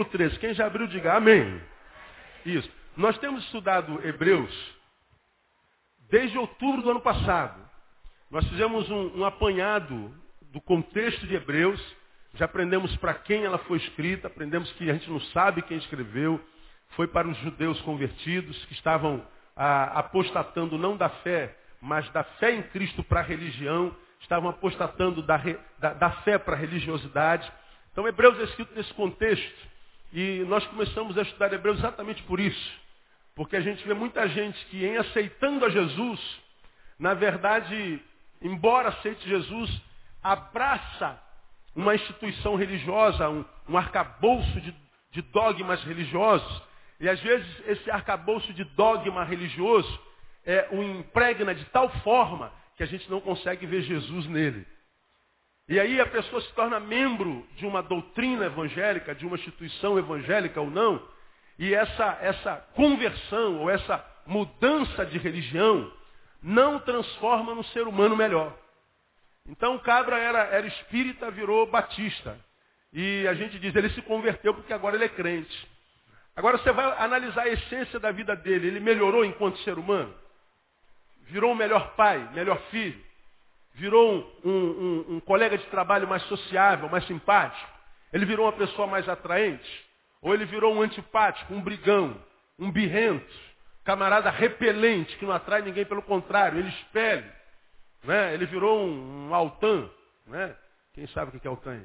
Capítulo 13. Quem já abriu, diga amém. Isso. Nós temos estudado Hebreus desde outubro do ano passado. Nós fizemos um, um apanhado do contexto de Hebreus. Já aprendemos para quem ela foi escrita, aprendemos que a gente não sabe quem escreveu. Foi para os judeus convertidos que estavam ah, apostatando não da fé, mas da fé em Cristo para a religião. Estavam apostatando da, da, da fé para a religiosidade. Então, Hebreus é escrito nesse contexto. E nós começamos a estudar Hebreus exatamente por isso. Porque a gente vê muita gente que, em aceitando a Jesus, na verdade, embora aceite Jesus, abraça uma instituição religiosa, um, um arcabouço de, de dogmas religiosos. E às vezes esse arcabouço de dogma religioso é, o impregna de tal forma que a gente não consegue ver Jesus nele. E aí a pessoa se torna membro de uma doutrina evangélica, de uma instituição evangélica ou não, e essa, essa conversão ou essa mudança de religião não transforma no ser humano melhor. Então o cabra era, era espírita, virou batista. E a gente diz, ele se converteu porque agora ele é crente. Agora você vai analisar a essência da vida dele. Ele melhorou enquanto ser humano? Virou um melhor pai, melhor filho? Virou um, um, um, colega de trabalho mais sociável, mais simpático? Ele virou uma pessoa mais atraente? Ou ele virou um antipático, um brigão, um birrento, camarada repelente, que não atrai ninguém, pelo contrário, ele espelha. Né? Ele virou um, um altã. Né? Quem sabe o que é altã?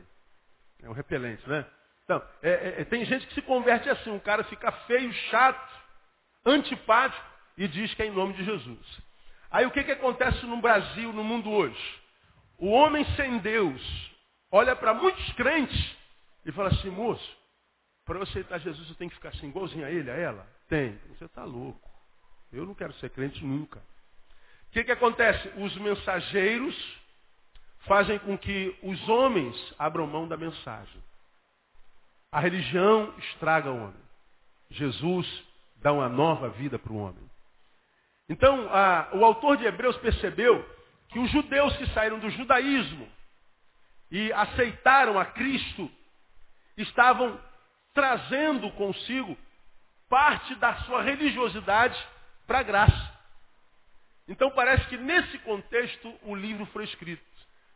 É um repelente, né? Então, é, é, é, tem gente que se converte assim, um cara fica feio, chato, antipático e diz que é em nome de Jesus. Aí o que, que acontece no Brasil, no mundo hoje? O homem sem Deus olha para muitos crentes e fala assim, moço, para eu aceitar Jesus eu tenho que ficar assim, igualzinho a ele, a ela? Tem. Você está louco. Eu não quero ser crente nunca. O que, que acontece? Os mensageiros fazem com que os homens abram mão da mensagem. A religião estraga o homem. Jesus dá uma nova vida para o homem. Então, a, o autor de Hebreus percebeu que os judeus que saíram do judaísmo e aceitaram a Cristo estavam trazendo consigo parte da sua religiosidade para a graça. Então parece que nesse contexto o livro foi escrito,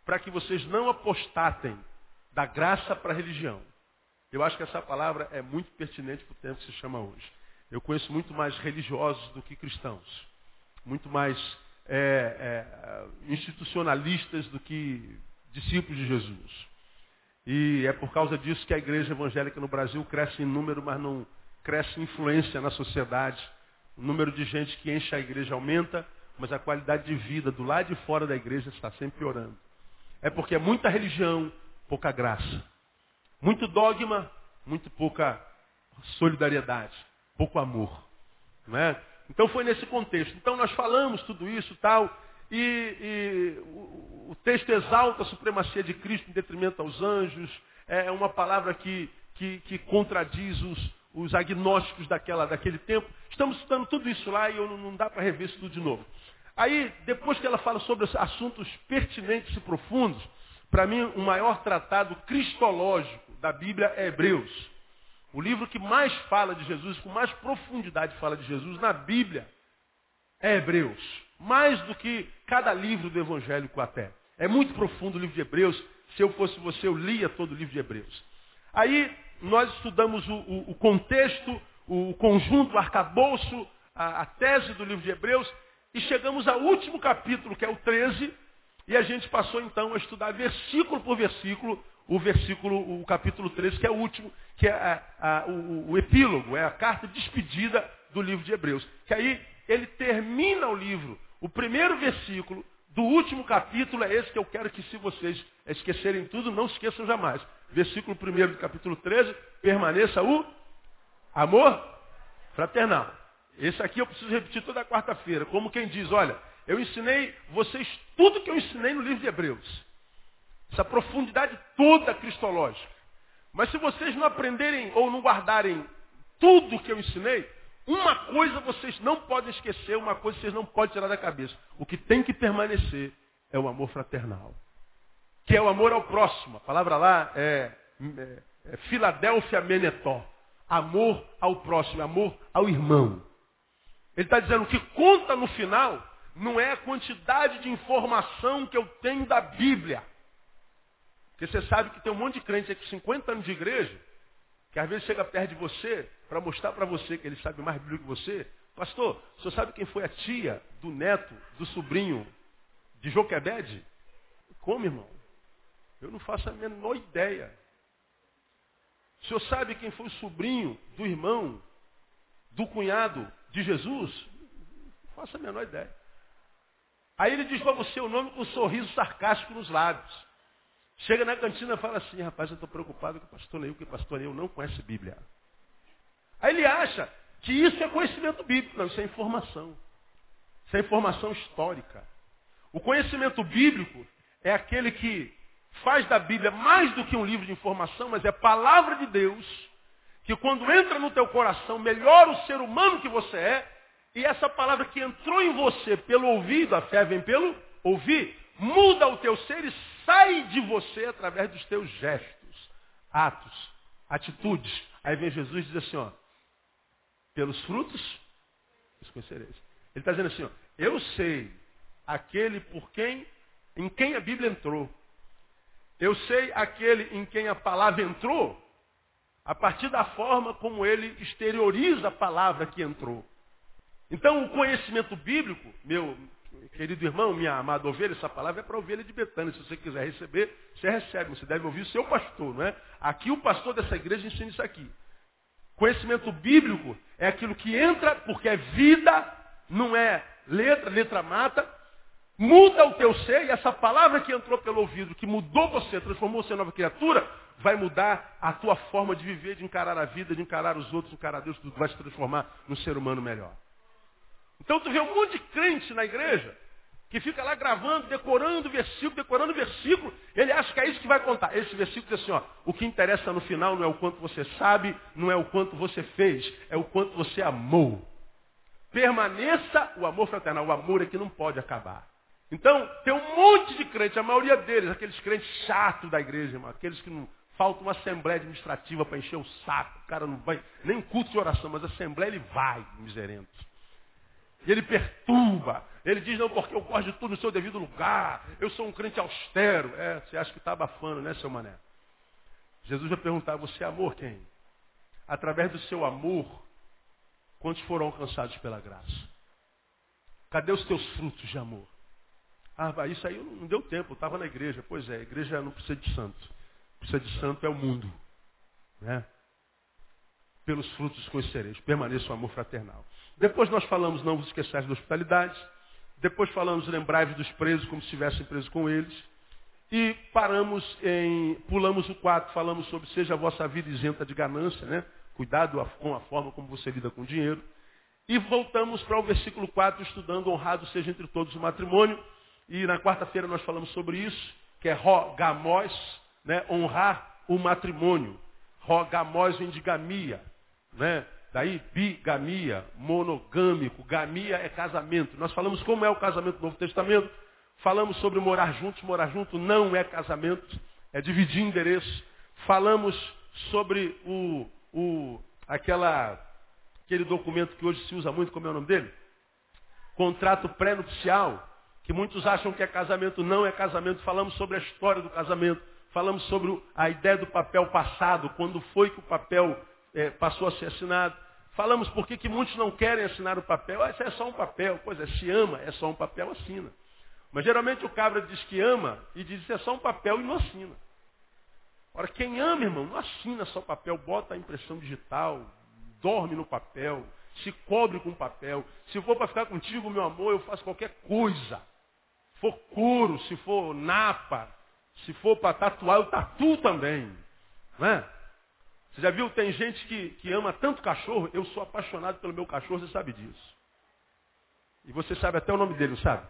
para que vocês não apostatem da graça para a religião. Eu acho que essa palavra é muito pertinente para o tempo que se chama hoje. Eu conheço muito mais religiosos do que cristãos muito mais é, é, institucionalistas do que discípulos de Jesus. E é por causa disso que a igreja evangélica no Brasil cresce em número, mas não cresce em influência na sociedade. O número de gente que enche a igreja aumenta, mas a qualidade de vida do lado de fora da igreja está sempre piorando. É porque é muita religião, pouca graça. Muito dogma, muito pouca solidariedade, pouco amor. Não é? Então foi nesse contexto. Então nós falamos tudo isso tal, e, e o, texto exalta a supremacia de Cristo em detrimento aos anjos, é uma palavra que, que, que contradiz os, os agnósticos daquela, daquele tempo. Estamos estudando tudo isso lá e eu, não dá para rever isso tudo de novo. Aí, depois que ela fala sobre assuntos pertinentes e profundos, para mim o maior tratado cristológico da Bíblia é Hebreus. O livro que mais fala de Jesus, com mais profundidade fala de Jesus na Bíblia, é Hebreus. Mais do que cada livro do evangélico até. É muito profundo o livro de Hebreus. Se eu fosse você, eu lia todo o livro de Hebreus. Aí nós estudamos o, o, o contexto, o conjunto, o arcabouço, a, a tese do livro de Hebreus, e chegamos ao último capítulo, que é o 13, e a gente passou então a estudar versículo por versículo o versículo, o capítulo 13, que é o último, que é a, a, o, o epílogo, é a carta de despedida do livro de Hebreus. Que aí ele termina o livro. O primeiro versículo do último capítulo é esse que eu quero que, se vocês esquecerem tudo, não esqueçam jamais. Versículo 1 do capítulo 13, permaneça o amor fraternal. Esse aqui eu preciso repetir toda quarta-feira, como quem diz, olha, eu ensinei vocês tudo que eu ensinei no livro de Hebreus. Essa profundidade toda cristológica. Mas se vocês não aprenderem ou não guardarem tudo que eu ensinei, uma coisa vocês não podem esquecer, uma coisa vocês não podem tirar da cabeça. O que tem que permanecer é o amor fraternal. Que é o amor ao próximo. A palavra lá é, é é, Filadélfia Menetó. Amor ao próximo, amor ao irmão. Ele está dizendo que conta no final não é a quantidade de informação que eu tenho da Bíblia. Porque você sabe que tem um monte de crente aqui, 50 anos de igreja, que às vezes chega perto de você para mostrar para você que ele sabe mais Bíblia que você. Pastor, o senhor sabe quem foi a tia do neto, do sobrinho de Joquebede? Como, irmão? Eu não faço a menor ideia. O senhor sabe quem foi o sobrinho do irmão, do cunhado de Jesus? Não faço a menor ideia. Aí ele diz para você o nome com um sorriso sarcástico nos lábios. Chega na cantina e fala assim, rapaz, eu estou preocupado com o pastor Neil, porque o pastor Neil não conhece Bíblia. Aí ele acha que isso é conhecimento bíblico. Não, isso é informação. Isso é informação histórica. O conhecimento bíblico é aquele que faz da Bíblia mais do que um livro de informação, mas é palavra de Deus, que quando entra no teu coração, melhora o ser humano que você é, e essa palavra que entrou em você pelo ouvido, a fé vem pelo ouvir, muda o teu ser e sai de você através dos teus gestos, atos, atitudes. Aí vem Jesus e diz assim, ó, pelos frutos os conhecereis. Ele está dizendo assim, ó, eu sei aquele por quem, em quem a Bíblia entrou. Eu sei aquele em quem a palavra entrou, a partir da forma como ele exterioriza a palavra que entrou. Então, o conhecimento bíblico, meu querido irmão, minha amada ovelha, essa palavra é para a ovelha de Betânia. Se você quiser receber, você recebe. Você deve ouvir o seu pastor, não é? Aqui o pastor dessa igreja ensina isso aqui. Conhecimento bíblico é aquilo que entra porque é vida, não é letra, letra mata. Muda o teu ser e essa palavra que entrou pelo ouvido, que mudou você, transformou você em nova criatura, vai mudar a tua forma de viver, de encarar a vida, de encarar os outros, de encarar Deus, tudo vai se transformar num ser humano melhor. Então tu vê um monte de crente na igreja que fica lá gravando, decorando versículo, decorando versículo, ele acha que é isso que vai contar. Esse versículo diz assim, ó, o que interessa no final não é o quanto você sabe, não é o quanto você fez, é o quanto você amou. Permaneça o amor fraternal, o amor é que não pode acabar. Então, tem um monte de crentes, a maioria deles, aqueles crentes chatos da igreja, irmão, aqueles que não falta uma assembleia administrativa para encher o saco, o cara não vai, nem culto de oração, mas a assembleia ele vai, miserento. E ele perturba. Ele diz, não, porque eu gosto de tudo no seu devido lugar. Eu sou um crente austero. É, você acha que está abafando, né, seu mané? Jesus vai perguntar, você amor quem? Através do seu amor, quantos foram alcançados pela graça? Cadê os teus frutos de amor? Ah, isso aí não deu tempo, eu estava na igreja. Pois é, a igreja não precisa de santo. Precisa de santo é o mundo. Né? Pelos frutos conhecereis. Permaneça o amor fraternal. Depois nós falamos, não vos esqueçais da hospitalidade. Depois falamos, lembrai-vos dos presos como se estivessem presos com eles. E paramos em, pulamos o 4, falamos sobre seja a vossa vida isenta de ganância, né? Cuidado com a forma como você lida com o dinheiro. E voltamos para o versículo 4, estudando honrado seja entre todos o matrimônio. E na quarta-feira nós falamos sobre isso, que é rogamós, né? honrar o matrimônio. Rogamós vem de né? Daí, bigamia, monogâmico, gamia é casamento. Nós falamos como é o casamento do Novo Testamento. Falamos sobre morar juntos, morar junto não é casamento, é dividir endereço. Falamos sobre o, o, aquela, aquele documento que hoje se usa muito, como é o nome dele? Contrato pré-nupcial, que muitos acham que é casamento, não é casamento. Falamos sobre a história do casamento. Falamos sobre a ideia do papel passado, quando foi que o papel é, passou a ser assinado. Falamos por que muitos não querem assinar o papel. Ah, isso é só um papel. Pois é, se ama, é só um papel, assina. Mas geralmente o cabra diz que ama e diz que é só um papel e não assina. Ora, quem ama, irmão, não assina só papel, bota a impressão digital, dorme no papel, se cobre com papel. Se for para ficar contigo, meu amor, eu faço qualquer coisa. Se for couro, se for napa, se for para tatuar, eu tatuo também. Não é? Você já viu? Tem gente que, que ama tanto cachorro. Eu sou apaixonado pelo meu cachorro, você sabe disso. E você sabe até o nome dele, não sabe?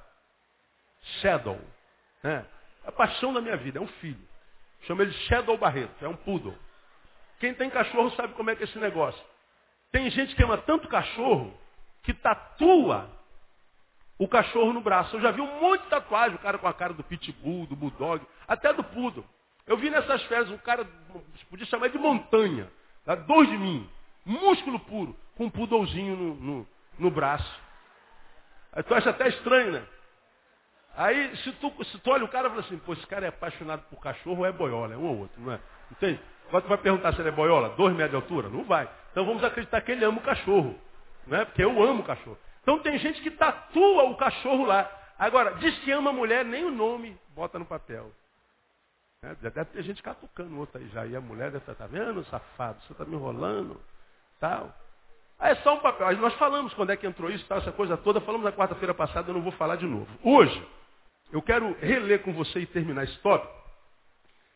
Shadow. É. A paixão da minha vida, é um filho. Chama ele Shadow Barreto, é um poodle. Quem tem cachorro sabe como é que é esse negócio. Tem gente que ama tanto cachorro que tatua o cachorro no braço. Eu já vi um monte de tatuagem, o cara com a cara do pitbull, do bulldog, até do poodle. Eu vi nessas férias um cara, podia chamar de montanha, tá? dois de mim, músculo puro, com um pudolzinho no, no, no braço. Aí tu acha até estranho, né? Aí, se tu, se tu olha o cara e fala assim, pô, esse cara é apaixonado por cachorro ou é boiola? É um ou outro, não é? Entende? Agora tu vai perguntar se ele é boiola? Dois metros de altura? Não vai. Então vamos acreditar que ele ama o cachorro. Não é? Porque eu amo o cachorro. Então tem gente que tatua o cachorro lá. Agora, diz que ama a mulher, nem o nome bota no papel. É, deve ter gente catucando outro aí já. E a mulher deve estar, tá vendo, safado? Você está me enrolando? Tal. Aí é só um papel. Nós falamos quando é que entrou isso, tal, essa coisa toda. Falamos na quarta-feira passada, eu não vou falar de novo. Hoje, eu quero reler com você e terminar esse tópico,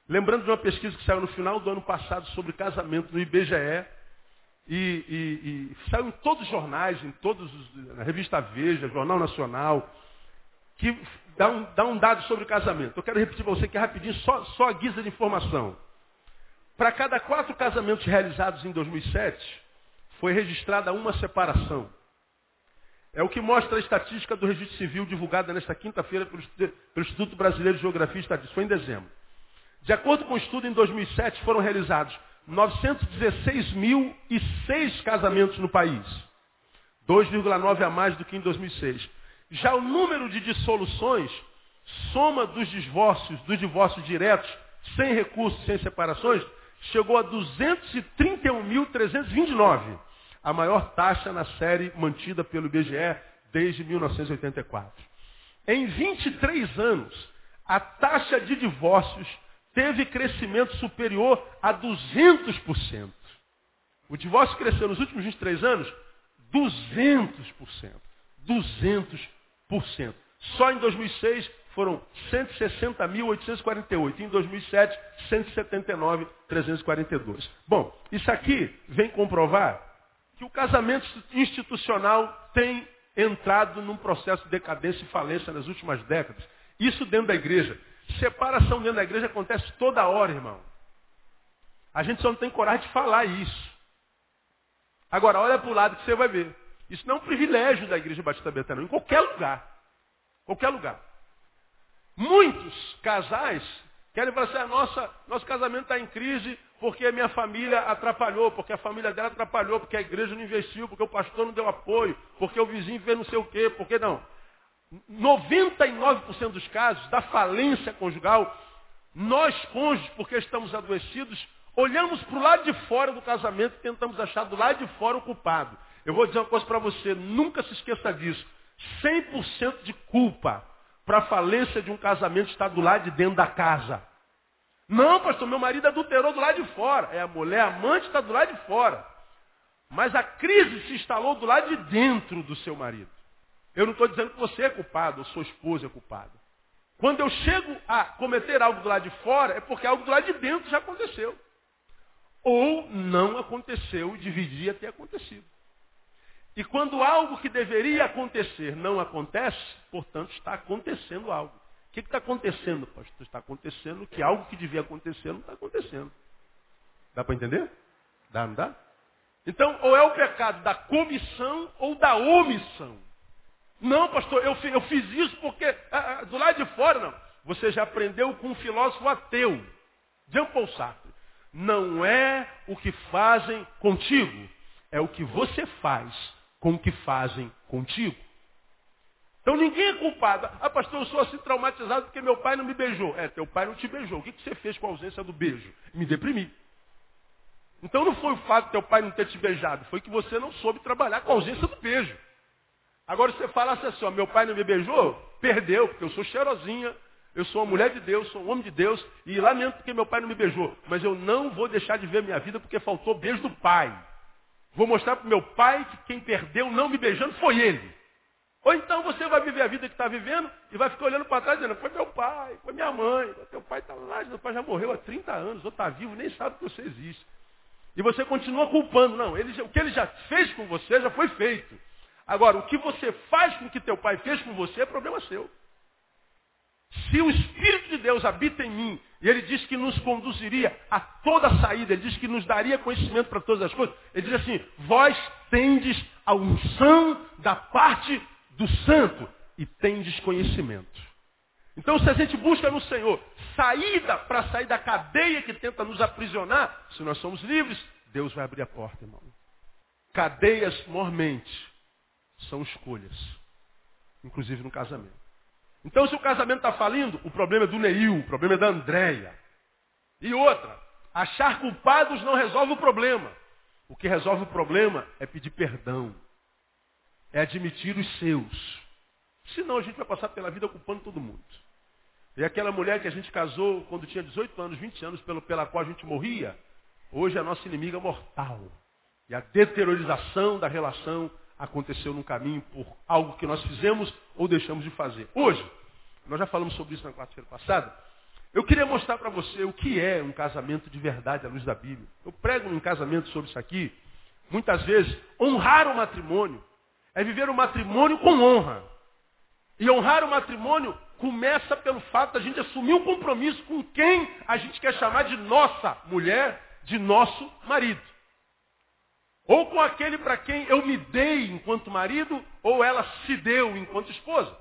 lembrando de uma pesquisa que saiu no final do ano passado sobre casamento no IBGE, e, e, e saiu em todos os jornais, em todos os, na revista Veja, Jornal Nacional, que dá um, dá um dado sobre casamento. Eu quero repetir para você que é rapidinho, só, só a guisa de informação. Para cada quatro casamentos realizados em 2007, foi registrada uma separação. É o que mostra a estatística do registro civil divulgada nesta quinta-feira pelo, pelo, Instituto Brasileiro de Geografia e Estatística. Foi em dezembro. De acordo com o estudo, em 2007 foram realizados 916.006 casamentos no país. 2,9 a mais do que em 2006. Já o número de dissoluções, soma dos divórcios, dos divórcios diretos, sem recursos, sem separações, chegou a 231.329 a maior taxa na série mantida pelo IBGE desde 1984. Em 23 anos, a taxa de divórcios teve crescimento superior a 200%. O divórcio cresceu nos últimos 23 anos 200%. 200%. Só em 2006 foram 160.848. Em 2007, 179.342. Bom, isso aqui vem comprovar que o casamento institucional tem entrado num processo de decadência e falência nas últimas décadas. Isso dentro da igreja. Separação dentro da igreja acontece toda hora, irmão. A gente só não tem coragem de falar isso. Agora, olha para o lado que você vai ver. Isso não é um privilégio da igreja Batista Betânia, em qualquer lugar. Qualquer lugar. Muitos casais querem falar assim, ah, nossa, nosso casamento está em crise, porque a minha família atrapalhou, porque a família dela atrapalhou, porque a igreja não investiu, porque o pastor não deu apoio, porque o vizinho fez não sei o quê, porque não. 99% dos casos da falência conjugal, nós cônjuges, porque estamos adoecidos, olhamos para o lado de fora do casamento e tentamos achar do lado de fora o culpado. Eu vou dizer uma coisa para você, nunca se esqueça disso. 100% de culpa para a falência de um casamento está do lado de dentro da casa. Não, pastor, meu marido adulterou do lado de fora. É a mulher amante está do lado de fora. Mas a crise se instalou do lado de dentro do seu marido. Eu não estou dizendo que você é culpado ou sua esposa é culpada. Quando eu chego a cometer algo do lado de fora, é porque algo do lado de dentro já aconteceu. Ou não aconteceu e deveria ter acontecido. E quando algo que deveria acontecer não acontece, portanto está acontecendo algo. O que está acontecendo, pastor? Está acontecendo que algo que devia acontecer não está acontecendo. Dá para entender? Dá, não dá? Então, ou é o pecado da comissão ou da omissão. Não, pastor, eu, eu fiz isso porque ah, ah, do lado de fora, não. Você já aprendeu com um filósofo ateu, Jean Paul Sartre. Não é o que fazem contigo, é o que você faz com o que fazem contigo. Então ninguém é culpado. Ah, pastor, eu sou assim traumatizado porque meu pai não me beijou. É, teu pai não te beijou. O que você fez com a ausência do beijo? Me deprimi. Então não foi o fato de teu pai não ter te beijado, foi que você não soube trabalhar com a ausência do beijo. Agora você falasse assim, ó, meu pai não me beijou, perdeu, porque eu sou cheirosinha, eu sou uma mulher de Deus, sou um homem de Deus, e lamento porque meu pai não me beijou. Mas eu não vou deixar de ver minha vida porque faltou beijo do pai. Vou mostrar para meu pai que quem perdeu não me beijando foi ele. Ou então você vai viver a vida que está vivendo e vai ficar olhando para trás dizendo, foi meu pai, foi minha mãe, teu pai está lá, meu pai já morreu há 30 anos, ou está vivo, nem sabe que você existe. E você continua culpando. Não, ele, o que ele já fez com você já foi feito. Agora, o que você faz com o que teu pai fez com você é problema seu. Se o Espírito de Deus habita em mim, e ele diz que nos conduziria a toda a saída, ele diz que nos daria conhecimento para todas as coisas, ele diz assim, vós tendes a unção da parte do santo e tem desconhecimento. Então, se a gente busca no Senhor saída para sair da cadeia que tenta nos aprisionar, se nós somos livres, Deus vai abrir a porta, irmão. Cadeias, mormente, são escolhas, inclusive no casamento. Então, se o casamento está falindo, o problema é do Neil, o problema é da Andréia. E outra, achar culpados não resolve o problema. O que resolve o problema é pedir perdão, é admitir os seus. Senão a gente vai passar pela vida culpando todo mundo. E aquela mulher que a gente casou quando tinha 18 anos, 20 anos, pelo, pela qual a gente morria, hoje é a nossa inimiga mortal. E a deteriorização da relação aconteceu no caminho por algo que nós fizemos ou deixamos de fazer. Hoje, nós já falamos sobre isso na quarta-feira passada, eu queria mostrar para você o que é um casamento de verdade à luz da Bíblia. Eu prego em casamento sobre isso aqui. Muitas vezes, honrar o matrimônio é viver o matrimônio com honra. E honrar o matrimônio começa pelo fato da gente assumir um compromisso com quem a gente quer chamar de nossa mulher, de nosso marido. Ou com aquele para quem eu me dei enquanto marido, ou ela se deu enquanto esposa.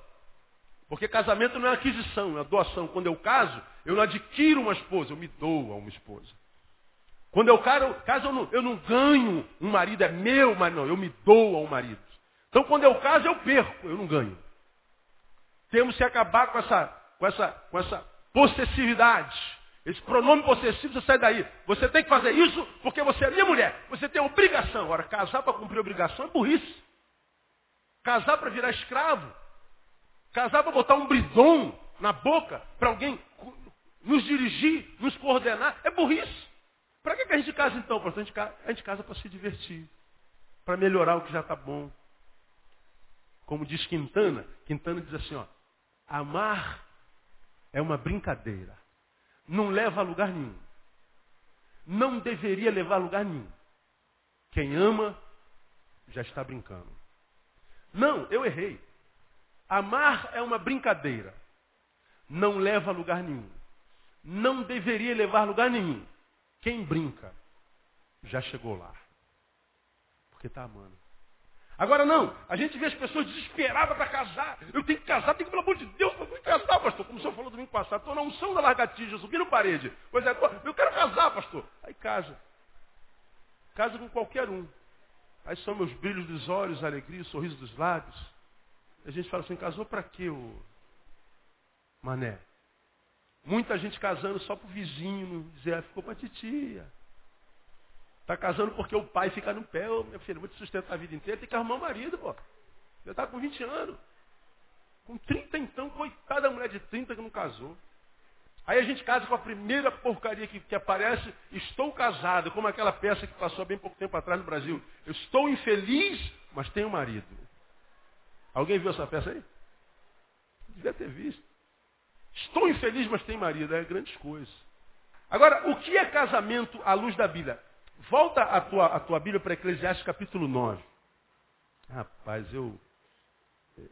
Porque casamento não é aquisição, é doação. Quando eu caso, eu não adquiro uma esposa, eu me dou a uma esposa. Quando eu caso, eu, não, eu não ganho um marido, é meu, mas não, eu me dou a um marido. Então quando eu caso, eu perco, eu não ganho. Temos que acabar com essa, com essa, com essa possessividade. Esse pronome possessivo, você sai daí. Você tem que fazer isso porque você é minha mulher. Você tem obrigação. Agora, casar para cumprir obrigação é burrice. Casar para virar escravo. Casar para botar um bridon na boca para alguém nos dirigir, nos coordenar, é burrice. Para que, que a gente casa então? A a gente casa para se divertir. Para melhorar o que já está bom. Como diz Quintana, Quintana diz assim, ó, Amar é uma brincadeira. Não leva a lugar nenhum. Não deveria levar a lugar nenhum. Quem ama já está brincando. Não, eu errei. Amar é uma brincadeira. Não leva a lugar nenhum. Não deveria levar a lugar nenhum. Quem brinca já chegou lá. Porque está amando. Agora não, a gente vê as pessoas desesperadas para casar. Eu tenho que casar, tenho que, pelo amor de Deus, eu tenho que casar, pastor. Como o senhor falou domingo passado, estou na unção da largatija, subindo parede. Pois é, eu quero casar, pastor. Aí casa. Casa com qualquer um. Aí são meus brilhos dos olhos, alegria, sorriso dos lábios. E a gente fala assim, casou para quê, o mané? Muita gente casando só para o vizinho, dizer, ah, ficou para titia. Está casando porque o pai fica no pé. Meu filho, vou te sustentar a vida inteira. Tem que arrumar um marido, pô. Já está com 20 anos. Com 30 então, coitada da mulher de 30 que não casou. Aí a gente casa com a primeira porcaria que, que aparece, estou casado, como aquela peça que passou bem pouco tempo atrás no Brasil. Eu estou infeliz, mas tenho marido. Alguém viu essa peça aí? Devia ter visto. Estou infeliz, mas tenho marido. É grandes coisas. Agora, o que é casamento à luz da Bíblia? Volta a tua, a tua Bíblia para Eclesiastes capítulo 9. Rapaz, eu,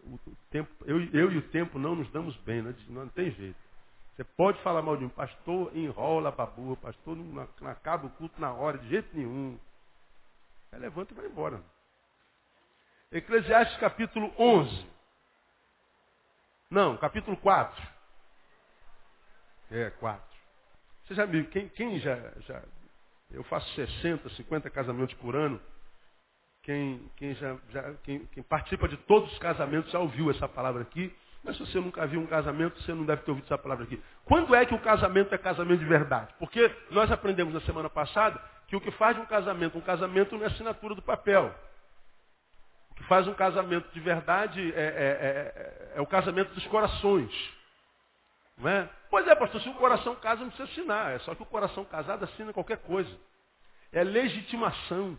o, tempo, eu, eu e o tempo não nos damos bem, não, não tem jeito. Você pode falar mal de um pastor, enrola a burra, pastor não, não acaba o culto na hora, de jeito nenhum. Aí levanta e vai embora. Eclesiastes capítulo 11. Não, capítulo 4. É, 4. Você já viu, quem, quem já, já eu faço 60, 50 casamentos por ano. Quem, quem, já, já quem, quem, participa de todos os casamentos já ouviu essa palavra aqui. Mas se você nunca viu um casamento, você não deve ter ouvido essa palavra aqui. Quando é que o casamento é casamento de verdade? Porque nós aprendemos na semana passada que o que faz um casamento, um casamento não é assinatura do papel. O que faz um casamento de verdade é, é, é, é o casamento dos corações. Não é? Pois é, pastor, se o coração casa, não precisa assinar. É só que o coração casado assina qualquer coisa. É legitimação.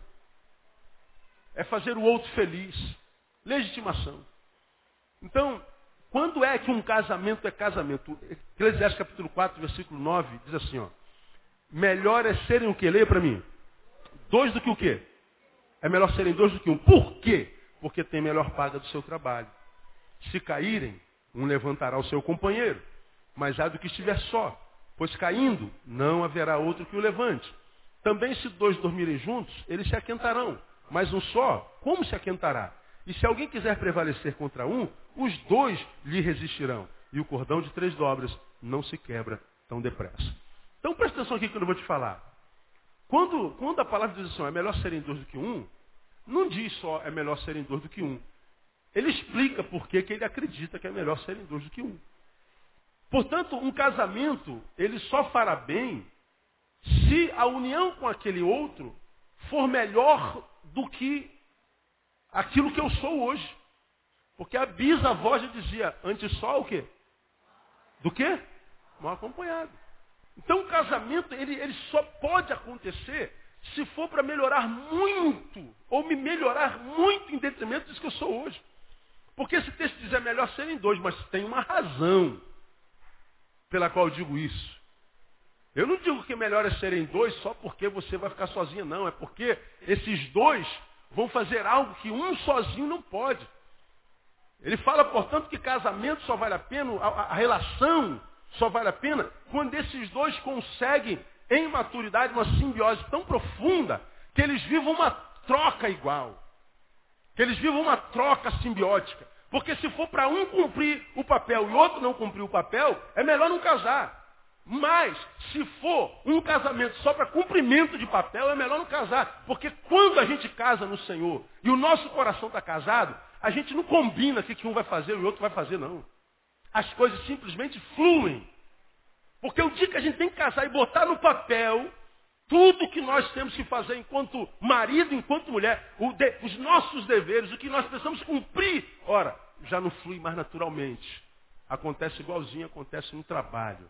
É fazer o outro feliz. Legitimação. Então, quando é que um casamento é casamento? Eclesiastes capítulo 4, versículo 9, diz assim, ó. Melhor é serem o que? Leia para mim. Dois do que o quê? É melhor serem dois do que um. Por quê? Porque tem melhor paga do seu trabalho. Se caírem, um levantará o seu companheiro mas há do que estiver só, pois caindo não haverá outro que o levante. Também se dois dormirem juntos, eles se aquentarão, mas um só, como se aquentará? E se alguém quiser prevalecer contra um, os dois lhe resistirão. e o cordão de três dobras não se quebra tão depressa. Então presta atenção aqui que eu vou te falar. Quando, quando a palavra diz assim, é melhor serem dois do que um, não diz só é melhor serem dois do que um. Ele explica por que ele acredita que é melhor serem dois do que um. Portanto, um casamento, ele só fará bem se a união com aquele outro for melhor do que aquilo que eu sou hoje. Porque a bisavó já dizia, antes só o quê? Do quê? Mal acompanhado. Então o casamento, ele, ele só pode acontecer se for para melhorar muito, ou me melhorar muito em detrimento disso que eu sou hoje. Porque esse texto diz é melhor serem dois, mas tem uma razão pela qual eu digo isso. Eu não digo que melhor é serem dois só porque você vai ficar sozinha, não. É porque esses dois vão fazer algo que um sozinho não pode. Ele fala, portanto, que casamento só vale a pena, a, a relação só vale a pena quando esses dois conseguem, em maturidade, uma simbiose tão profunda que eles vivam uma troca igual. Que eles vivam uma troca simbiótica. Porque se for para um cumprir o papel e outro não cumprir o papel, é melhor não casar. Mas, se for um casamento só para cumprimento de papel, é melhor não casar. Porque quando a gente casa no Senhor e o nosso coração está casado, a gente não combina o que um vai fazer e o outro vai fazer, não. As coisas simplesmente fluem. Porque o dia que a gente tem que casar e botar no papel tudo que nós temos que fazer enquanto marido, enquanto mulher, de, os nossos deveres, o que nós precisamos cumprir, ora, já não flui mais naturalmente. Acontece igualzinho acontece no trabalho.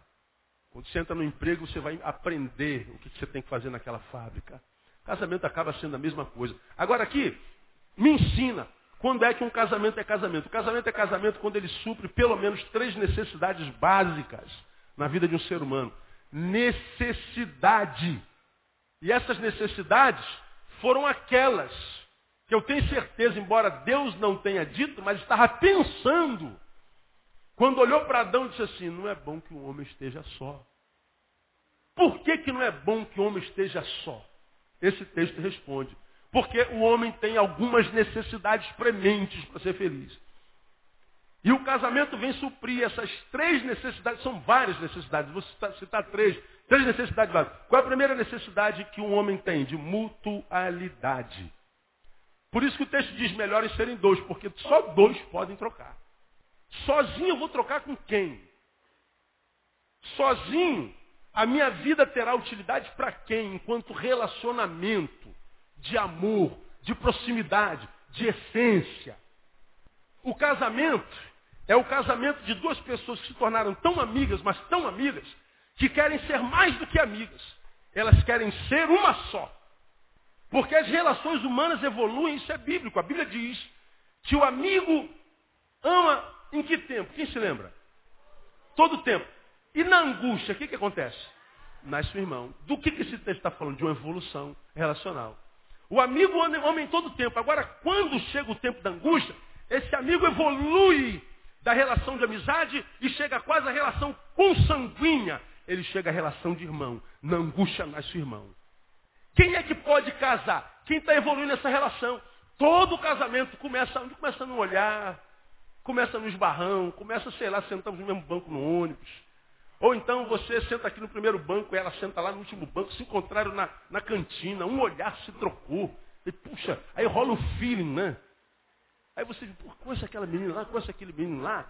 Quando você entra no emprego, você vai aprender o que você tem que fazer naquela fábrica. Casamento acaba sendo a mesma coisa. Agora aqui, me ensina. Quando é que um casamento é casamento? O casamento é casamento quando ele supre pelo menos três necessidades básicas na vida de um ser humano. Necessidade. E essas necessidades foram aquelas que eu tenho certeza, embora Deus não tenha dito, mas estava pensando quando olhou para Adão e disse assim, não é bom que o homem esteja só. Por que, que não é bom que o homem esteja só? Esse texto responde. Porque o homem tem algumas necessidades prementes para ser feliz. E o casamento vem suprir essas três necessidades, são várias necessidades, vou citar, três, três necessidades básicas. Qual é a primeira necessidade que um homem tem? De mutualidade. Por isso que o texto diz melhor serem dois, porque só dois podem trocar. Sozinho eu vou trocar com quem? Sozinho, a minha vida terá utilidade para quem? Enquanto relacionamento de amor, de proximidade, de essência. O casamento é o casamento de duas pessoas que se tornaram tão amigas, mas tão amigas, que querem ser mais do que amigas. Elas querem ser uma só. Porque as relações humanas evoluem, isso é bíblico. A Bíblia diz que o amigo ama em que tempo? Quem se lembra? Todo tempo. E na angústia, o que, que acontece? Nasce o irmão. Do que, que esse texto está falando? De uma evolução relacional. O amigo ama em todo tempo. Agora, quando chega o tempo da angústia, esse amigo evolui da relação de amizade e chega quase à relação consanguínea. Ele chega à relação de irmão. Na angústia nasce o irmão. Quem é que pode casar? Quem está evoluindo nessa relação? Todo casamento começa, começa no olhar, começa no esbarrão, começa, sei lá, sentamos no mesmo banco no ônibus. Ou então você senta aqui no primeiro banco ela senta lá no último banco, se encontraram na, na cantina, um olhar se trocou. E puxa, aí rola um feeling, né? Aí você diz, conhece aquela menina lá, conhece aquele menino lá.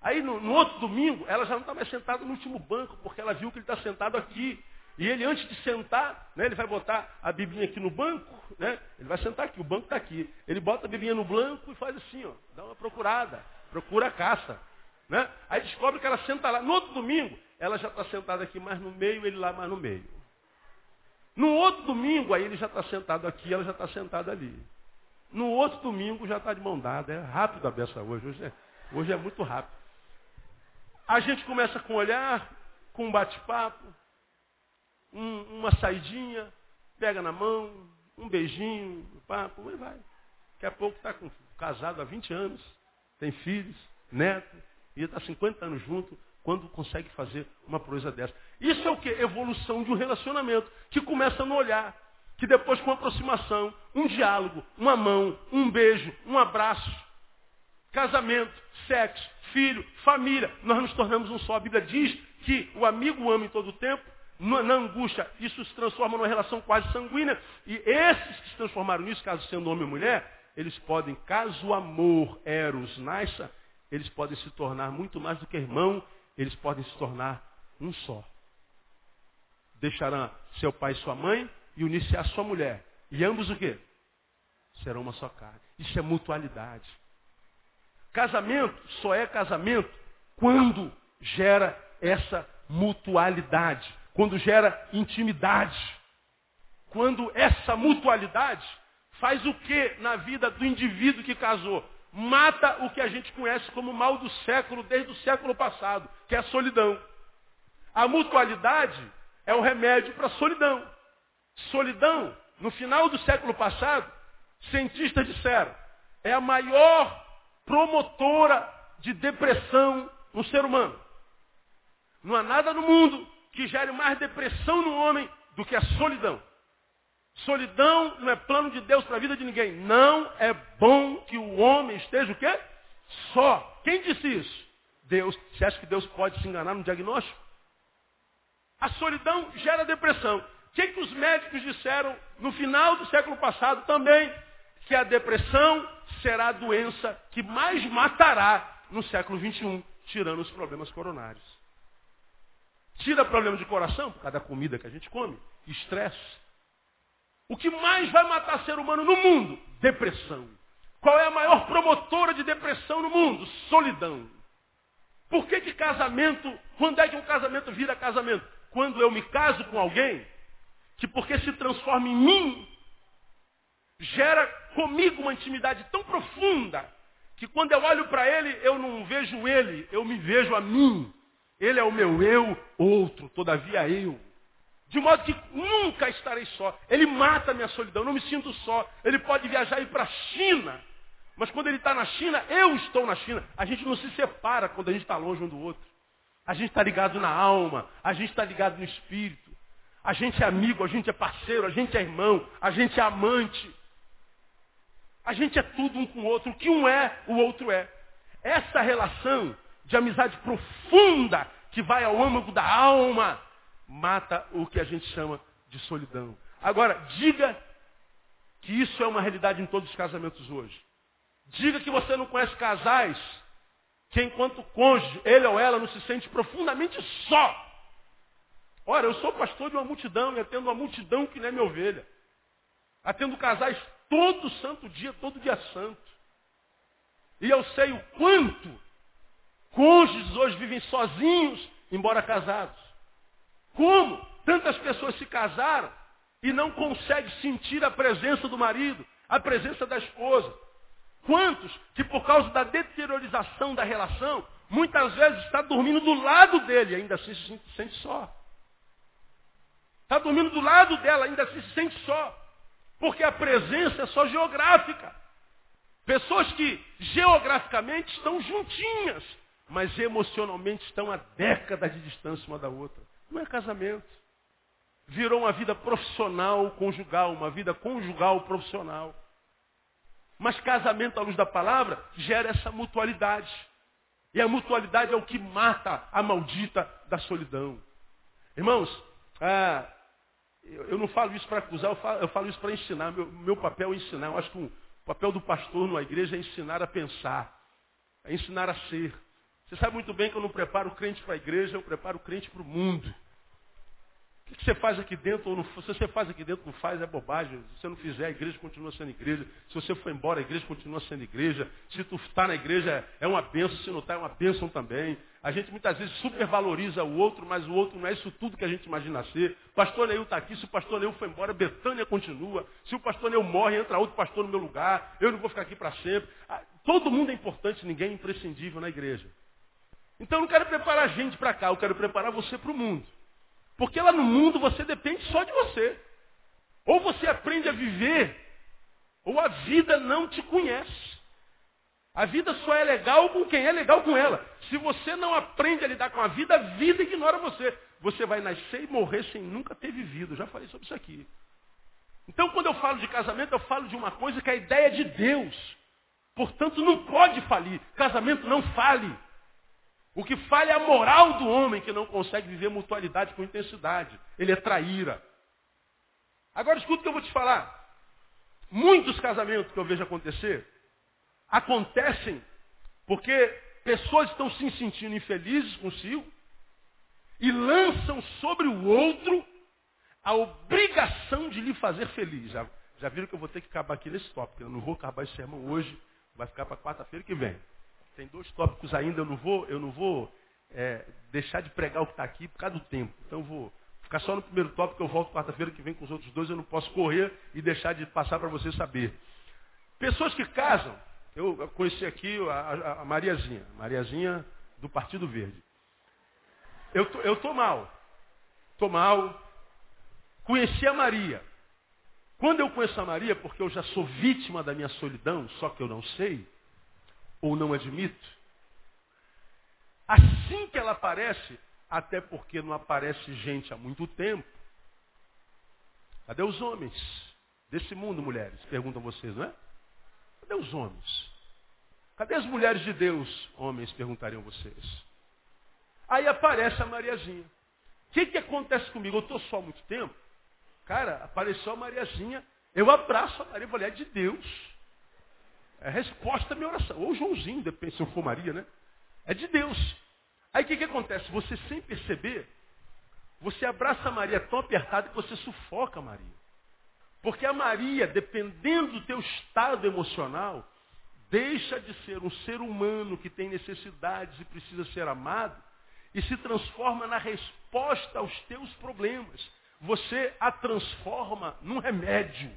Aí no, no outro domingo, ela já não está mais sentada no último banco, porque ela viu que ele está sentado aqui. E ele, antes de sentar, né, ele vai botar a biblinha aqui no banco, né? Ele vai sentar aqui, o banco está aqui. Ele bota a biblinha no banco e faz assim, ó, dá uma procurada, procura a caça. Né? Aí descobre que ela senta lá. No outro domingo, ela já está sentada aqui mais no meio, ele lá mais no meio. No outro domingo, aí ele já está sentado aqui, ela já está sentada ali. No outro domingo já está de mão dada. É rápido a beça hoje. Hoje é, hoje é muito rápido. A gente começa com olhar, com um bate-papo, um, uma saidinha, pega na mão, um beijinho, um papo, e vai. Daqui a pouco está casado há 20 anos, tem filhos, neto, e está 50 anos junto, quando consegue fazer uma proeza dessa. Isso é o que? Evolução de um relacionamento, que começa no olhar, que depois com aproximação, um diálogo, uma mão, um beijo, um abraço, Casamento, sexo, filho, família. Nós nos tornamos um só. A Bíblia diz que o amigo ama em todo o tempo, na angústia, isso se transforma numa relação quase sanguínea. E esses que se transformaram nisso, caso sendo homem ou mulher, eles podem, caso o amor, eros, nasça, eles podem se tornar muito mais do que irmão, eles podem se tornar um só. Deixarão seu pai e sua mãe e unir-se à sua mulher. E ambos o quê? Serão uma só carne. Isso é mutualidade. Casamento só é casamento quando gera essa mutualidade, quando gera intimidade. Quando essa mutualidade faz o que na vida do indivíduo que casou? Mata o que a gente conhece como mal do século, desde o século passado, que é a solidão. A mutualidade é o remédio para a solidão. Solidão, no final do século passado, cientistas disseram, é a maior promotora de depressão no ser humano. Não há nada no mundo que gere mais depressão no homem do que a solidão. Solidão não é plano de Deus para a vida de ninguém. Não é bom que o homem esteja o quê? Só. Quem disse isso? Deus. Você acha que Deus pode se enganar no diagnóstico? A solidão gera depressão. O que, que os médicos disseram no final do século passado também? Que a depressão será a doença que mais matará no século XXI, tirando os problemas coronários. Tira problema de coração, por causa da comida que a gente come, estresse. O que mais vai matar ser humano no mundo? Depressão. Qual é a maior promotora de depressão no mundo? Solidão. Por que, que casamento, quando é que um casamento vira casamento? Quando eu me caso com alguém que porque se transforma em mim, gera comigo uma intimidade tão profunda que quando eu olho para ele, eu não vejo ele, eu me vejo a mim. Ele é o meu eu, outro, todavia eu. De modo que nunca estarei só. Ele mata a minha solidão, eu não me sinto só. Ele pode viajar e ir para a China. Mas quando ele está na China, eu estou na China. A gente não se separa quando a gente está longe um do outro. A gente está ligado na alma, a gente está ligado no espírito. A gente é amigo, a gente é parceiro, a gente é irmão, a gente é amante. A gente é tudo um com o outro. O que um é, o outro é. Essa relação de amizade profunda que vai ao âmago da alma mata o que a gente chama de solidão. Agora, diga que isso é uma realidade em todos os casamentos hoje. Diga que você não conhece casais que enquanto cônjuge, ele ou ela não se sente profundamente só. Ora, eu sou pastor de uma multidão e atendo uma multidão que não é minha ovelha. Atendo casais todo santo dia, todo dia santo. E eu sei o quanto cônjuges hoje vivem sozinhos, embora casados. Como tantas pessoas se casaram e não conseguem sentir a presença do marido, a presença da esposa. Quantos que por causa da deteriorização da relação, muitas vezes está dormindo do lado dele e ainda assim se sente só. Está dormindo do lado dela, ainda se sente só. Porque a presença é só geográfica. Pessoas que geograficamente estão juntinhas, mas emocionalmente estão a décadas de distância uma da outra. Não é casamento. Virou uma vida profissional, conjugal, uma vida conjugal profissional. Mas casamento à luz da palavra gera essa mutualidade. E a mutualidade é o que mata a maldita da solidão. Irmãos, ah, eu, não falo isso para acusar, eu falo, eu falo isso para ensinar. Meu, meu, papel é ensinar. Eu acho que o papel do pastor numa igreja é ensinar a pensar, é ensinar a ser. Você sabe muito bem que eu não preparo o crente para a igreja, eu preparo o crente para o mundo. O que você faz aqui dentro ou não, se você faz aqui dentro não faz, é bobagem. Se você não fizer, a igreja continua sendo igreja. Se você for embora, a igreja continua sendo igreja. Se tu está na igreja, é uma bênção. Se não está, é uma bênção também. A gente muitas vezes supervaloriza o outro, mas o outro não é isso tudo que a gente imagina ser. Pastor Neil está aqui, se o pastor Neil for embora, Betânia continua. Se o pastor Neil morre, entra outro pastor no meu lugar. Eu não vou ficar aqui para sempre. Ah, todo mundo é importante, ninguém é imprescindível na igreja. Então eu não quero preparar a gente para cá, eu quero preparar você para o mundo. Porque lá no mundo você depende só de você. Ou você aprende a viver, ou a vida não te conhece. A vida só é legal com quem é legal com ela. Se você não aprende a lidar com a vida, a vida ignora você. Você vai nascer e morrer sem nunca ter vivido. Já falei sobre isso aqui. Então, quando eu falo de casamento, eu falo de uma coisa que é a ideia de Deus. Portanto, não pode falir. Casamento não fale. O que falha é a moral do homem que não consegue viver mutualidade com intensidade. Ele é traíra. Agora escuta o que eu vou te falar. Muitos casamentos que eu vejo acontecer acontecem porque pessoas estão se sentindo infelizes consigo e lançam sobre o outro a obrigação de lhe fazer feliz. Já, já viram que eu vou ter que acabar aqui nesse tópico. Eu não vou acabar esse sermão hoje, vai ficar para quarta-feira que vem. Tem dois tópicos ainda, eu não vou, eu não vou é, deixar de pregar o que está aqui por causa do tempo. Então eu vou ficar só no primeiro tópico, eu volto quarta-feira que vem com os outros dois, eu não posso correr e deixar de passar para você saber. Pessoas que casam, eu conheci aqui a, a, Mariazinha, Mariazinha do Partido Verde. Eu tô, eu tô mal. Tô mal. Conheci a Maria. Quando eu conheço a Maria, porque eu já sou vítima da minha solidão, só que eu não sei, ou não admito, assim que ela aparece, até porque não aparece gente há muito tempo, cadê os homens desse mundo, mulheres? Perguntam vocês, não é? Cadê os homens? Cadê as mulheres de Deus, homens? Perguntariam vocês. Aí aparece a Mariazinha. O que, que acontece comigo? Eu estou só há muito tempo. Cara, apareceu a Mariazinha. Eu abraço a Maria falei, é de Deus. É a resposta à minha oração. Ou Joãozinho, depende se eu for Maria, né? É de Deus. Aí o que, que acontece? Você sem perceber, você abraça a Maria tão apertada que você sufoca a Maria. Porque a Maria, dependendo do teu estado emocional, deixa de ser um ser humano que tem necessidades e precisa ser amado e se transforma na resposta aos teus problemas. Você a transforma num remédio.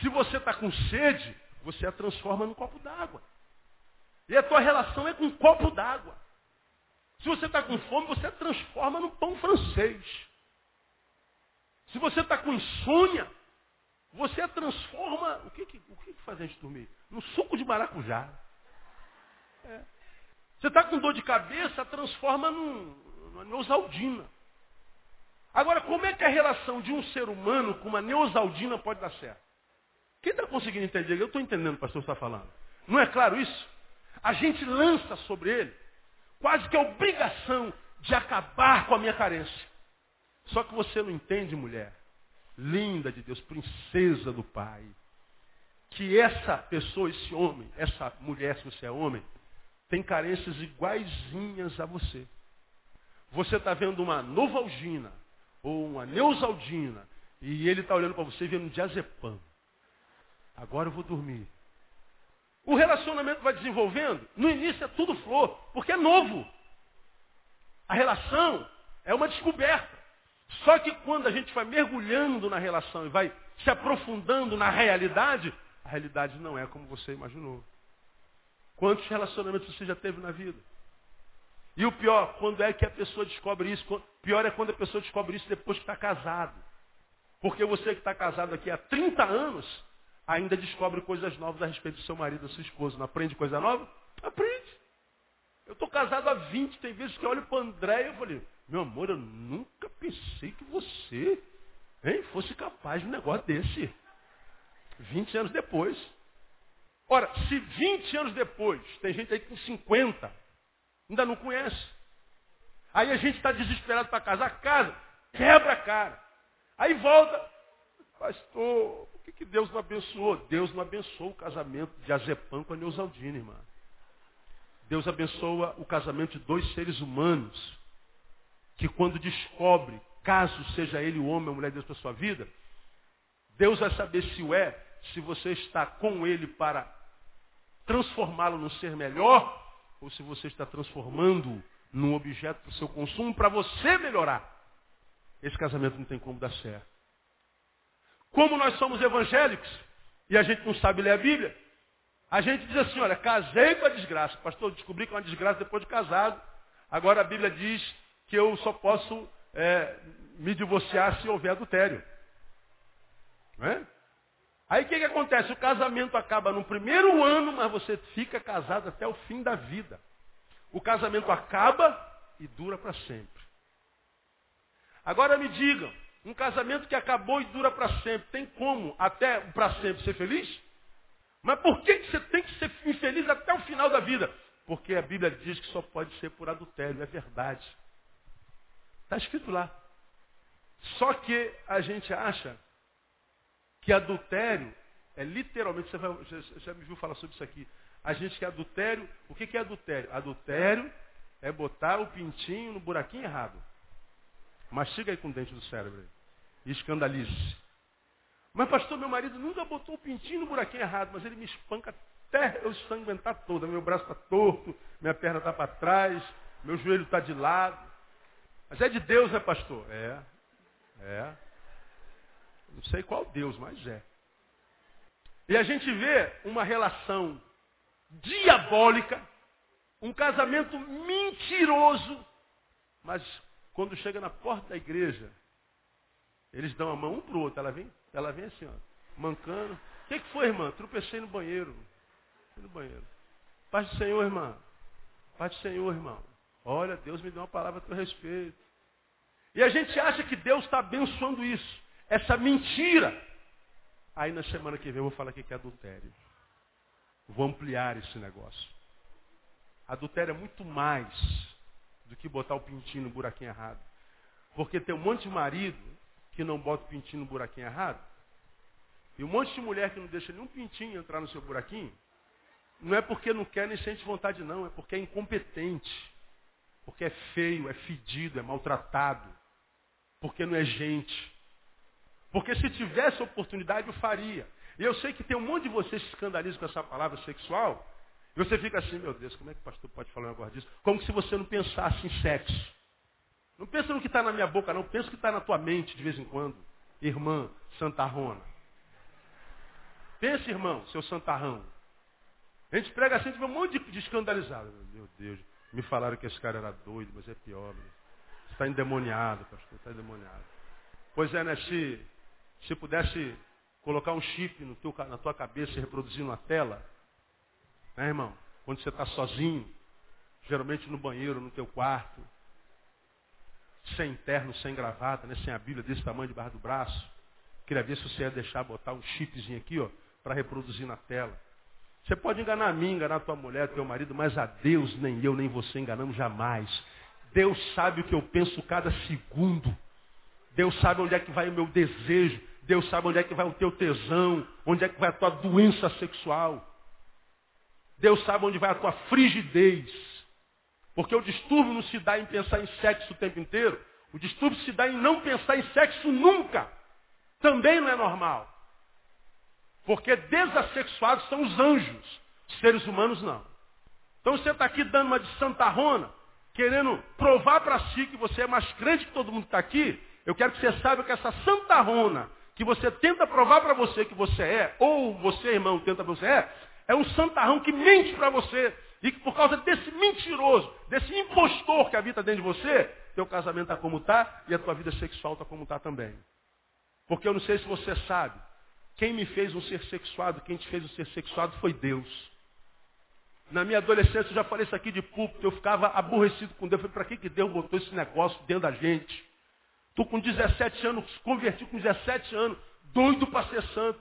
Se você está com sede, você a transforma num copo d'água. E a tua relação é com um copo d'água. Se você está com fome, você a transforma num pão francês. Se você está com insônia, você a transforma. O que, que, o que, que faz a gente dormir? No suco de maracujá. É. Você está com dor de cabeça, transforma num, numa neosaldina. Agora, como é que a relação de um ser humano com uma neosaldina pode dar certo? Quem está conseguindo entender? Eu estou entendendo o que o pastor está falando. Não é claro isso? A gente lança sobre ele quase que a obrigação de acabar com a minha carência. Só que você não entende, mulher, linda de Deus, princesa do Pai, que essa pessoa, esse homem, essa mulher, se você é homem, tem carências iguaizinhas a você. Você está vendo uma novalgina ou uma neusaldina e ele está olhando para você e vendo um diazepam. Agora eu vou dormir. O relacionamento vai desenvolvendo. No início é tudo flor, porque é novo. A relação é uma descoberta. Só que quando a gente vai mergulhando na relação e vai se aprofundando na realidade, a realidade não é como você imaginou. Quantos relacionamentos você já teve na vida? E o pior, quando é que a pessoa descobre isso? Pior é quando a pessoa descobre isso depois que está casado. Porque você que está casado aqui há 30 anos, ainda descobre coisas novas a respeito do seu marido, da sua esposa. Não aprende coisa nova? Aprende. Eu estou casado há 20, tem vezes que eu olho para o André e eu falei, meu amor, eu nunca pensei que você hein, fosse capaz de um negócio desse. 20 anos depois. Ora, se 20 anos depois, tem gente aí com 50, ainda não conhece. Aí a gente está desesperado para casar, casa, quebra a cara. Aí volta, pastor, por que, que Deus não abençoou? Deus não abençoou o casamento de Azepam com a Neusaldina, irmã. Deus abençoa o casamento de dois seres humanos que quando descobre, caso seja ele o homem ou a mulher de Deus para sua vida, Deus vai saber se o é, se você está com ele para transformá-lo num ser melhor, ou se você está transformando num objeto para o seu consumo para você melhorar. Esse casamento não tem como dar certo. Como nós somos evangélicos e a gente não sabe ler a Bíblia, a gente diz assim, olha, casei com a desgraça. Pastor, descobri que é uma desgraça depois de casado. Agora a Bíblia diz que eu só posso é, me divorciar se houver adultério. Não é? Aí o que, que acontece? O casamento acaba no primeiro ano, mas você fica casado até o fim da vida. O casamento acaba e dura para sempre. Agora me digam, um casamento que acabou e dura para sempre, tem como até para sempre ser feliz? Mas por que você tem que ser infeliz até o final da vida? Porque a Bíblia diz que só pode ser por adultério, é verdade. Está escrito lá. Só que a gente acha que adultério é literalmente, você, vai, você já me viu falar sobre isso aqui. A gente que adultério, o que, que é adultério? Adultério é botar o pintinho no buraquinho errado. Mastiga aí com o dente do cérebro. E escandalize. Mas pastor, meu marido nunca botou o pintinho no buraquinho errado, mas ele me espanca até eu ensanguentar toda. Meu braço está torto, minha perna está para trás, meu joelho está de lado. Mas é de Deus, né, pastor? É. É. Não sei qual Deus, mas é. E a gente vê uma relação diabólica, um casamento mentiroso, mas quando chega na porta da igreja, eles dão a mão um para o outro. Ela vem, ela vem assim, ó, mancando. O que, que foi, irmã? Tropecei no banheiro. no banheiro. Paz do Senhor, irmã. Paz do Senhor, irmão. Olha, Deus me deu uma palavra a teu respeito. E a gente acha que Deus está abençoando isso. Essa mentira. Aí na semana que vem eu vou falar que é adultério. Vou ampliar esse negócio. Adultério é muito mais do que botar o pintinho no buraquinho errado. Porque tem um monte de marido que não bota o pintinho no buraquinho errado. E um monte de mulher que não deixa nenhum pintinho entrar no seu buraquinho. Não é porque não quer nem sente vontade, não. É porque é incompetente. Porque é feio, é fedido, é maltratado. Porque não é gente. Porque se tivesse oportunidade, eu faria. E eu sei que tem um monte de vocês que escandalizam com essa palavra sexual. E você fica assim, meu Deus, como é que o pastor pode falar um negócio disso? Como se você não pensasse em sexo. Não pensa no que está na minha boca, não. Pensa no que está na tua mente de vez em quando. Irmã Santarrona. Pensa, irmão, seu santarrão. A gente prega assim, vê um monte de, de escandalizado. Meu Deus, me falaram que esse cara era doido, mas é pior. Está endemoniado, pastor, está endemoniado. Pois é, né? Se, se pudesse colocar um chip no teu, na tua cabeça e reproduzir na tela, né, irmão? Quando você está sozinho, geralmente no banheiro, no teu quarto, sem terno, sem gravata, né, sem a Bíblia desse tamanho debaixo do braço. Queria ver se você ia deixar botar um chipzinho aqui, ó, para reproduzir na tela. Você pode enganar a mim, enganar a tua mulher, teu marido, mas a Deus nem eu nem você enganamos jamais. Deus sabe o que eu penso cada segundo. Deus sabe onde é que vai o meu desejo. Deus sabe onde é que vai o teu tesão, onde é que vai a tua doença sexual. Deus sabe onde vai a tua frigidez. Porque o distúrbio não se dá em pensar em sexo o tempo inteiro. O distúrbio se dá em não pensar em sexo nunca. Também não é normal. Porque desassexuados são os anjos. Os seres humanos não. Então você está aqui dando uma de santarrona, querendo provar para si que você é mais crente que todo mundo que está aqui. Eu quero que você saiba que essa santarrona que você tenta provar para você que você é, ou você, irmão, tenta você é, é um santarrão que mente para você. E que por causa desse mentiroso, desse impostor que habita dentro de você, teu casamento está como está e a tua vida sexual está como está também. Porque eu não sei se você sabe, quem me fez um ser sexuado, quem te fez um ser sexuado foi Deus. Na minha adolescência, eu já falei isso aqui de púlpito, eu ficava aborrecido com Deus. Eu falei, para que, que Deus botou esse negócio dentro da gente? Estou com 17 anos, converti com 17 anos, doido para ser santo.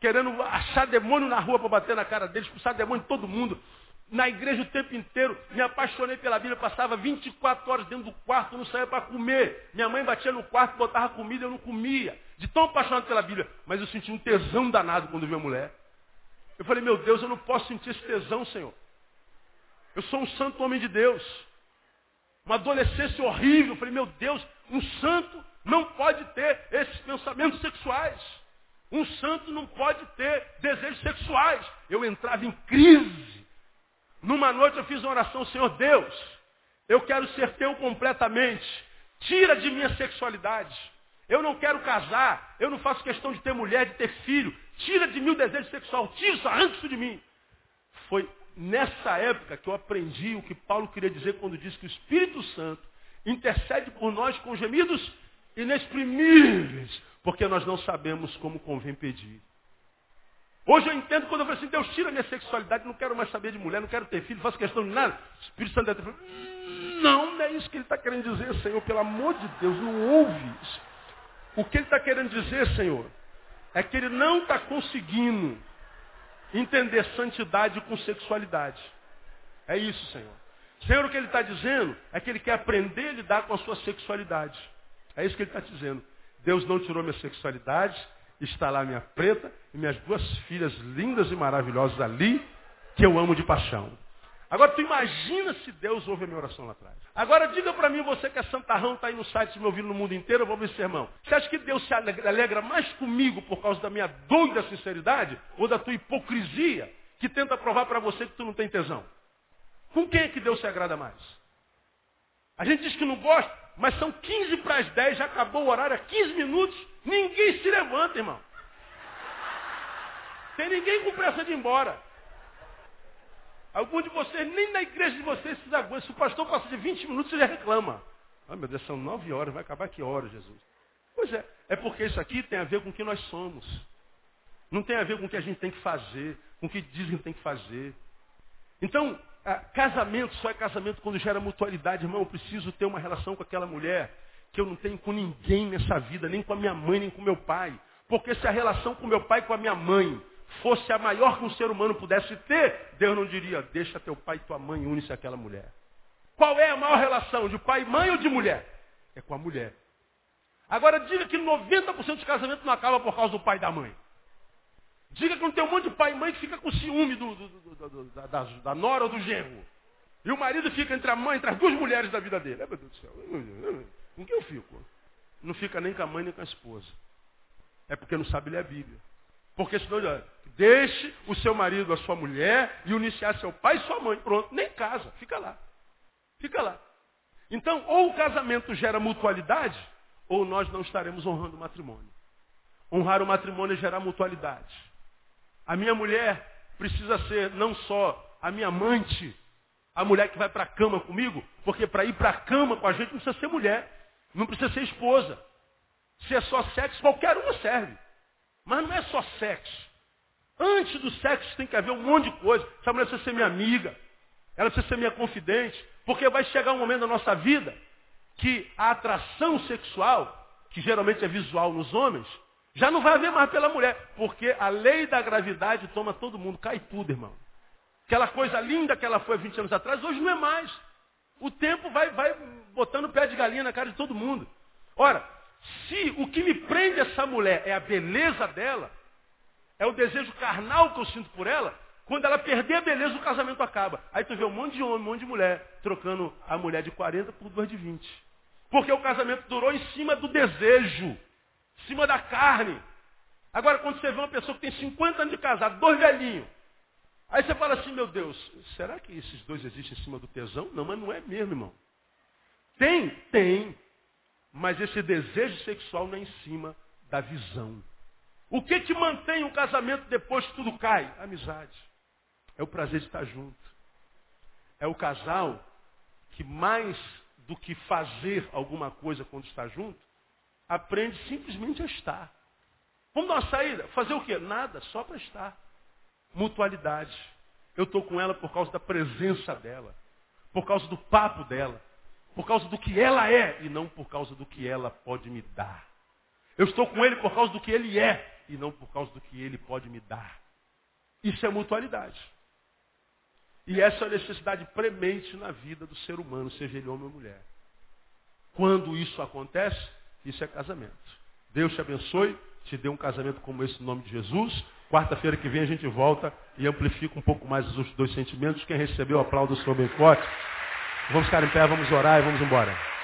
Querendo achar demônio na rua para bater na cara deles, expulsar demônio de todo mundo. Na igreja o tempo inteiro, me apaixonei pela Bíblia, passava 24 horas dentro do quarto, não saía para comer. Minha mãe batia no quarto, botava comida, eu não comia. De tão apaixonado pela Bíblia. Mas eu senti um tesão danado quando vi a mulher. Eu falei, meu Deus, eu não posso sentir esse tesão, Senhor. Eu sou um santo homem de Deus. Uma adolescência horrível. Eu falei, meu Deus, um santo não pode ter esses pensamentos sexuais. Um santo não pode ter desejos sexuais. Eu entrava em crise. Numa noite eu fiz uma oração, Senhor Deus, eu quero ser teu completamente. Tira de mim a sexualidade. Eu não quero casar. Eu não faço questão de ter mulher, de ter filho. Tira de mim o desejo sexual. Tira isso, arranca isso de mim. Foi nessa época que eu aprendi o que Paulo queria dizer quando disse que o Espírito Santo intercede por nós com gemidos inexprimíveis, porque nós não sabemos como convém pedir. Hoje eu entendo quando eu falo assim, Deus tira minha sexualidade, não quero mais saber de mulher, não quero ter filho, faço questão de nada. O Espírito Santo deve falar, não, não é isso que ele está querendo dizer, Senhor, pelo amor de Deus, não ouve isso. O que ele está querendo dizer, Senhor, é que ele não está conseguindo entender santidade com sexualidade. É isso, Senhor. Senhor, o que ele está dizendo é que ele quer aprender a lidar com a sua sexualidade. É isso que ele está dizendo. Deus não tirou minha sexualidade, está lá minha preta e minhas duas filhas lindas e maravilhosas ali, que eu amo de paixão. Agora tu imagina se Deus ouve a minha oração lá atrás. Agora diga para mim, você que é santarrão, está aí no site me ouvindo no mundo inteiro, eu vou ver sermão. Você acha que Deus se alegra mais comigo por causa da minha doida sinceridade ou da tua hipocrisia que tenta provar para você que tu não tem tesão? Com quem é que Deus se agrada mais? A gente diz que não gosta, mas são 15 para as 10, já acabou o horário há 15 minutos, ninguém se levanta, irmão. Tem ninguém com pressa de ir embora. Algum de vocês, nem na igreja de vocês, se aguentam. Se o pastor passa de 20 minutos, ele reclama. Ah, meu Deus, são 9 horas, vai acabar que hora, Jesus? Pois é, é porque isso aqui tem a ver com o que nós somos. Não tem a ver com o que a gente tem que fazer, com o que dizem que tem que fazer. Então, casamento só é casamento quando gera mutualidade, irmão. Eu preciso ter uma relação com aquela mulher que eu não tenho com ninguém nessa vida, nem com a minha mãe, nem com meu pai. Porque se a relação com meu pai e com a minha mãe fosse a maior que um ser humano pudesse ter, Deus não diria, deixa teu pai e tua mãe, une-se àquela mulher. Qual é a maior relação, de pai e mãe ou de mulher? É com a mulher. Agora diga que 90% dos casamentos não acaba por causa do pai e da mãe. Diga que não tem um monte de pai e mãe que fica com ciúme do, do, do, da, da, da, nora ou do genro. E o marido fica entre a mãe, entre as duas mulheres da vida dele. Meu Deus do céu. Com quem eu fico? Não fica nem com a mãe nem com a esposa. É porque não sabe ler a Bíblia. Porque senão, deixe o seu marido, a sua mulher, e uniciar seu pai e sua mãe. Pronto, nem casa, fica lá. Fica lá. Então, ou o casamento gera mutualidade, ou nós não estaremos honrando o matrimônio. Honrar o matrimônio é gerar mutualidade. A minha mulher precisa ser não só a minha amante, a mulher que vai para a cama comigo, porque para ir para a cama com a gente não precisa ser mulher, não precisa ser esposa. Se é só sexo, qualquer uma serve. Mas não é só sexo. Antes do sexo tem que haver um monte de coisa. Essa mulher precisa ser minha amiga. Ela precisa ser minha confidente. Porque vai chegar um momento da nossa vida que a atração sexual, que geralmente é visual nos homens, já não vai haver mais pela mulher. Porque a lei da gravidade toma todo mundo, cai tudo, irmão. Aquela coisa linda que ela foi 20 anos atrás, hoje não é mais. O tempo vai, vai botando pé de galinha na cara de todo mundo. Ora, se o que me prende essa mulher é a beleza dela, é o desejo carnal que eu sinto por ela, quando ela perder a beleza, o casamento acaba. Aí tu vê um monte de homem, um monte de mulher, trocando a mulher de 40 por duas de 20. Porque o casamento durou em cima do desejo, em cima da carne. Agora, quando você vê uma pessoa que tem 50 anos de casado, dois velhinhos, aí você fala assim, meu Deus, será que esses dois existem em cima do tesão? Não, mas não é mesmo, irmão. Tem? Tem. Mas esse desejo sexual não é em cima da visão. O que te mantém um casamento depois que tudo cai? amizade. É o prazer de estar junto. É o casal que mais do que fazer alguma coisa quando está junto, aprende simplesmente a estar. Vamos dar uma saída? Fazer o quê? Nada, só para estar. Mutualidade. Eu estou com ela por causa da presença dela, por causa do papo dela, por causa do que ela é e não por causa do que ela pode me dar. Eu estou com ele por causa do que ele é e não por causa do que ele pode me dar. Isso é mutualidade. E essa é a necessidade premente na vida do ser humano, seja ele homem ou mulher. Quando isso acontece, isso é casamento. Deus te abençoe, te dê um casamento como esse no nome de Jesus. Quarta-feira que vem a gente volta e amplifica um pouco mais os dois sentimentos. Quem recebeu, aplauda o seu bem forte. Vamos ficar em pé, vamos orar e vamos embora.